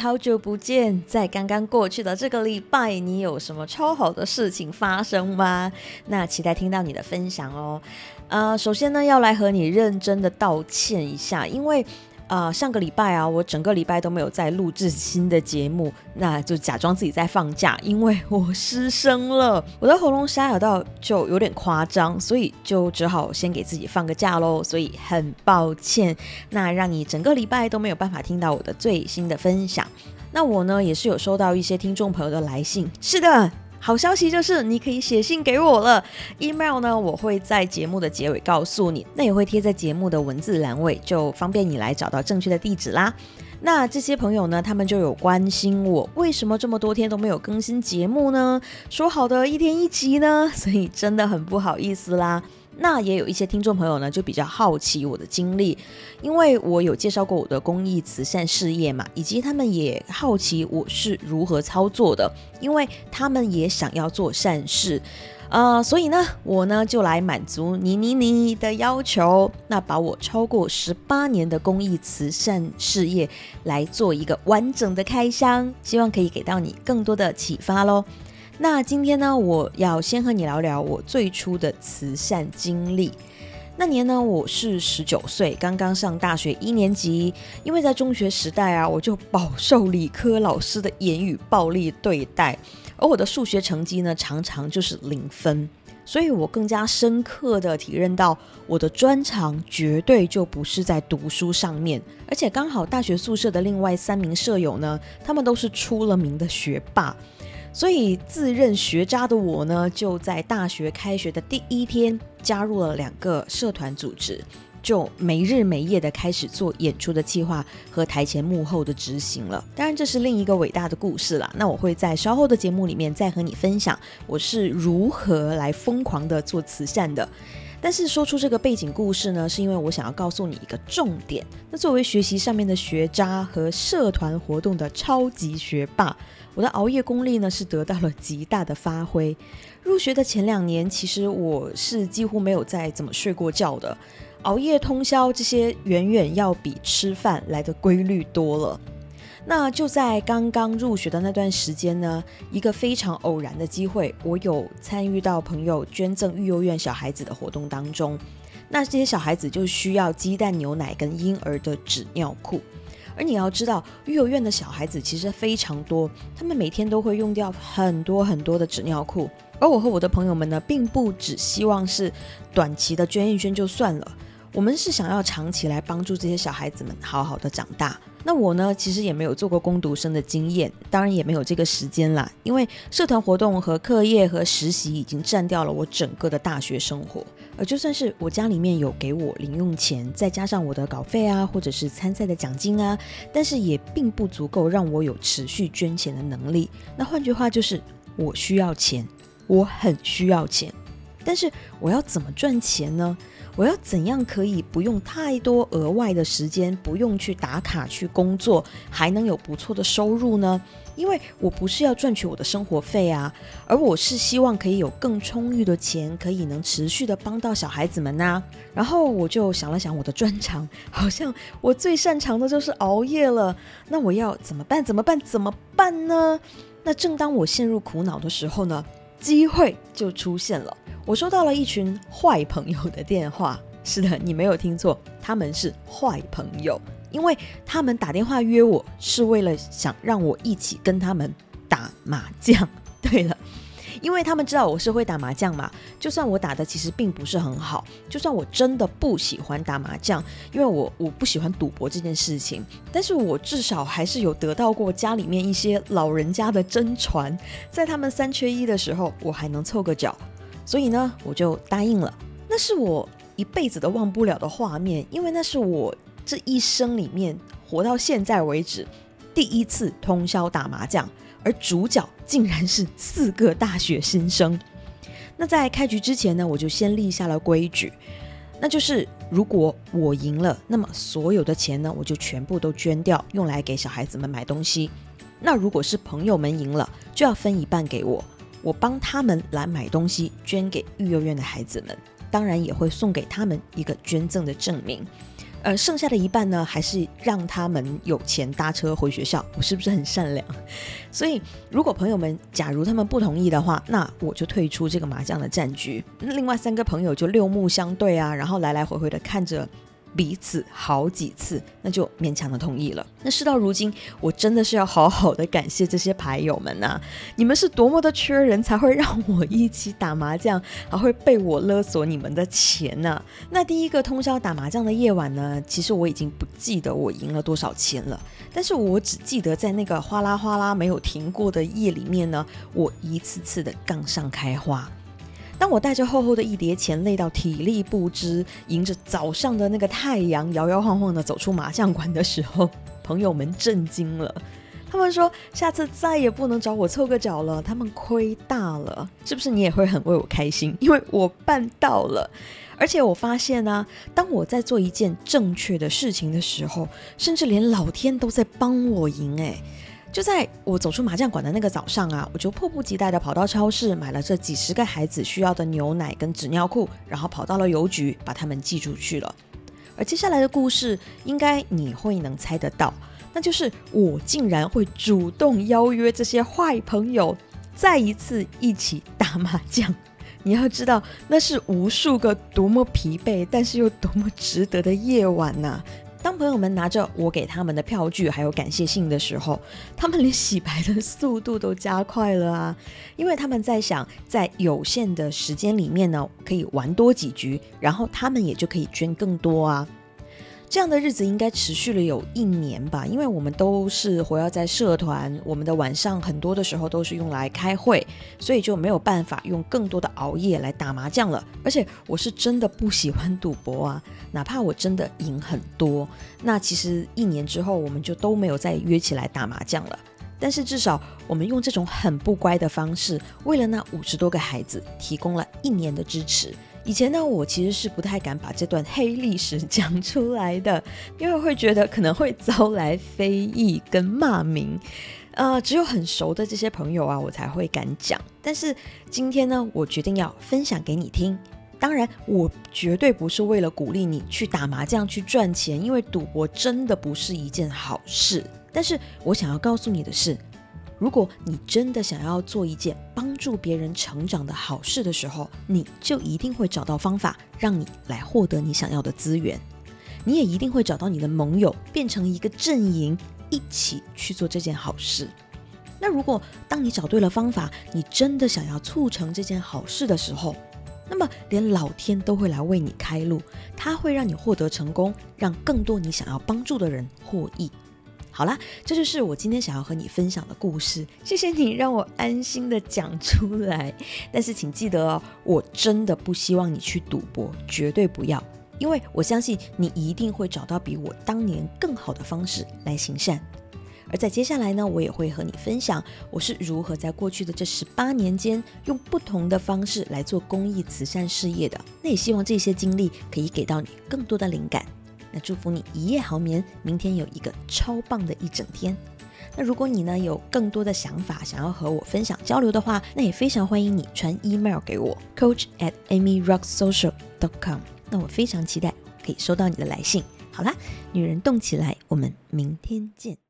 好久不见！在刚刚过去的这个礼拜，你有什么超好的事情发生吗？那期待听到你的分享哦。呃，首先呢，要来和你认真的道歉一下，因为。啊，上个礼拜啊，我整个礼拜都没有在录制新的节目，那就假装自己在放假，因为我失声了，我的喉咙沙哑到就有点夸张，所以就只好先给自己放个假喽，所以很抱歉，那让你整个礼拜都没有办法听到我的最新的分享。那我呢，也是有收到一些听众朋友的来信，是的。好消息就是你可以写信给我了，email 呢我会在节目的结尾告诉你，那也会贴在节目的文字栏位，就方便你来找到正确的地址啦。那这些朋友呢，他们就有关心我为什么这么多天都没有更新节目呢？说好的一天一集呢，所以真的很不好意思啦。那也有一些听众朋友呢，就比较好奇我的经历，因为我有介绍过我的公益慈善事业嘛，以及他们也好奇我是如何操作的，因为他们也想要做善事，呃，所以呢，我呢就来满足你你你的要求，那把我超过十八年的公益慈善事业来做一个完整的开箱，希望可以给到你更多的启发喽。那今天呢，我要先和你聊聊我最初的慈善经历。那年呢，我是十九岁，刚刚上大学一年级。因为在中学时代啊，我就饱受理科老师的言语暴力对待，而我的数学成绩呢，常常就是零分。所以我更加深刻的体认到，我的专长绝对就不是在读书上面。而且刚好大学宿舍的另外三名舍友呢，他们都是出了名的学霸。所以自认学渣的我呢，就在大学开学的第一天加入了两个社团组织，就没日没夜的开始做演出的计划和台前幕后的执行了。当然，这是另一个伟大的故事啦。那我会在稍后的节目里面再和你分享我是如何来疯狂的做慈善的。但是说出这个背景故事呢，是因为我想要告诉你一个重点。那作为学习上面的学渣和社团活动的超级学霸。我的熬夜功力呢是得到了极大的发挥。入学的前两年，其实我是几乎没有再怎么睡过觉的，熬夜通宵这些远远要比吃饭来的规律多了。那就在刚刚入学的那段时间呢，一个非常偶然的机会，我有参与到朋友捐赠育幼院小孩子的活动当中。那这些小孩子就需要鸡蛋、牛奶跟婴儿的纸尿裤。而你要知道，育幼院的小孩子其实非常多，他们每天都会用掉很多很多的纸尿裤。而我和我的朋友们呢，并不只希望是短期的捐一捐就算了，我们是想要长期来帮助这些小孩子们好好的长大。那我呢，其实也没有做过攻读生的经验，当然也没有这个时间啦，因为社团活动和课业和实习已经占掉了我整个的大学生活。而就算是我家里面有给我零用钱，再加上我的稿费啊，或者是参赛的奖金啊，但是也并不足够让我有持续捐钱的能力。那换句话就是，我需要钱，我很需要钱，但是我要怎么赚钱呢？我要怎样可以不用太多额外的时间，不用去打卡去工作，还能有不错的收入呢？因为我不是要赚取我的生活费啊，而我是希望可以有更充裕的钱，可以能持续的帮到小孩子们呐。然后我就想了想，我的专长 好像我最擅长的就是熬夜了。那我要怎么办？怎么办？怎么办呢？那正当我陷入苦恼的时候呢，机会就出现了。我收到了一群坏朋友的电话，是的，你没有听错，他们是坏朋友，因为他们打电话约我是为了想让我一起跟他们打麻将。因为他们知道我是会打麻将嘛，就算我打的其实并不是很好，就算我真的不喜欢打麻将，因为我我不喜欢赌博这件事情，但是我至少还是有得到过家里面一些老人家的真传，在他们三缺一的时候，我还能凑个脚。所以呢，我就答应了。那是我一辈子都忘不了的画面，因为那是我这一生里面活到现在为止第一次通宵打麻将，而主角竟然是四个大学新生。那在开局之前呢，我就先立下了规矩，那就是如果我赢了，那么所有的钱呢，我就全部都捐掉，用来给小孩子们买东西。那如果是朋友们赢了，就要分一半给我。我帮他们来买东西，捐给育幼院的孩子们，当然也会送给他们一个捐赠的证明。呃，剩下的一半呢，还是让他们有钱搭车回学校。我是不是很善良？所以，如果朋友们假如他们不同意的话，那我就退出这个麻将的战局。另外三个朋友就六目相对啊，然后来来回回的看着。彼此好几次，那就勉强的同意了。那事到如今，我真的是要好好的感谢这些牌友们呐！你们是多么的缺人才会让我一起打麻将，还会被我勒索你们的钱呢？那第一个通宵打麻将的夜晚呢？其实我已经不记得我赢了多少钱了，但是我只记得在那个哗啦哗啦没有停过的夜里面呢，我一次次的杠上开花。当我带着厚厚的一叠钱，累到体力不支，迎着早上的那个太阳，摇摇晃晃的走出麻将馆的时候，朋友们震惊了。他们说：“下次再也不能找我凑个脚了，他们亏大了。”是不是你也会很为我开心？因为我办到了，而且我发现呢，当我在做一件正确的事情的时候，甚至连老天都在帮我赢哎。就在我走出麻将馆的那个早上啊，我就迫不及待地跑到超市买了这几十个孩子需要的牛奶跟纸尿裤，然后跑到了邮局把他们寄出去了。而接下来的故事，应该你会能猜得到，那就是我竟然会主动邀约这些坏朋友再一次一起打麻将。你要知道，那是无数个多么疲惫，但是又多么值得的夜晚呐。朋友们拿着我给他们的票据还有感谢信的时候，他们连洗牌的速度都加快了啊！因为他们在想，在有限的时间里面呢，可以玩多几局，然后他们也就可以捐更多啊。这样的日子应该持续了有一年吧，因为我们都是活跃在社团，我们的晚上很多的时候都是用来开会，所以就没有办法用更多的熬夜来打麻将了。而且我是真的不喜欢赌博啊，哪怕我真的赢很多，那其实一年之后我们就都没有再约起来打麻将了。但是至少我们用这种很不乖的方式，为了那五十多个孩子提供了一年的支持。以前呢，我其实是不太敢把这段黑历史讲出来的，因为会觉得可能会遭来非议跟骂名。呃，只有很熟的这些朋友啊，我才会敢讲。但是今天呢，我决定要分享给你听。当然，我绝对不是为了鼓励你去打麻将去赚钱，因为赌博真的不是一件好事。但是我想要告诉你的是。如果你真的想要做一件帮助别人成长的好事的时候，你就一定会找到方法让你来获得你想要的资源。你也一定会找到你的盟友，变成一个阵营，一起去做这件好事。那如果当你找对了方法，你真的想要促成这件好事的时候，那么连老天都会来为你开路，他会让你获得成功，让更多你想要帮助的人获益。好啦，这就是我今天想要和你分享的故事。谢谢你让我安心的讲出来。但是请记得哦，我真的不希望你去赌博，绝对不要，因为我相信你一定会找到比我当年更好的方式来行善。而在接下来呢，我也会和你分享我是如何在过去的这十八年间，用不同的方式来做公益慈善事业的。那也希望这些经历可以给到你更多的灵感。那祝福你一夜好眠，明天有一个超棒的一整天。那如果你呢有更多的想法想要和我分享交流的话，那也非常欢迎你传 email 给我，coach at amyrocksocial.com。那我非常期待可以收到你的来信。好啦，女人动起来，我们明天见。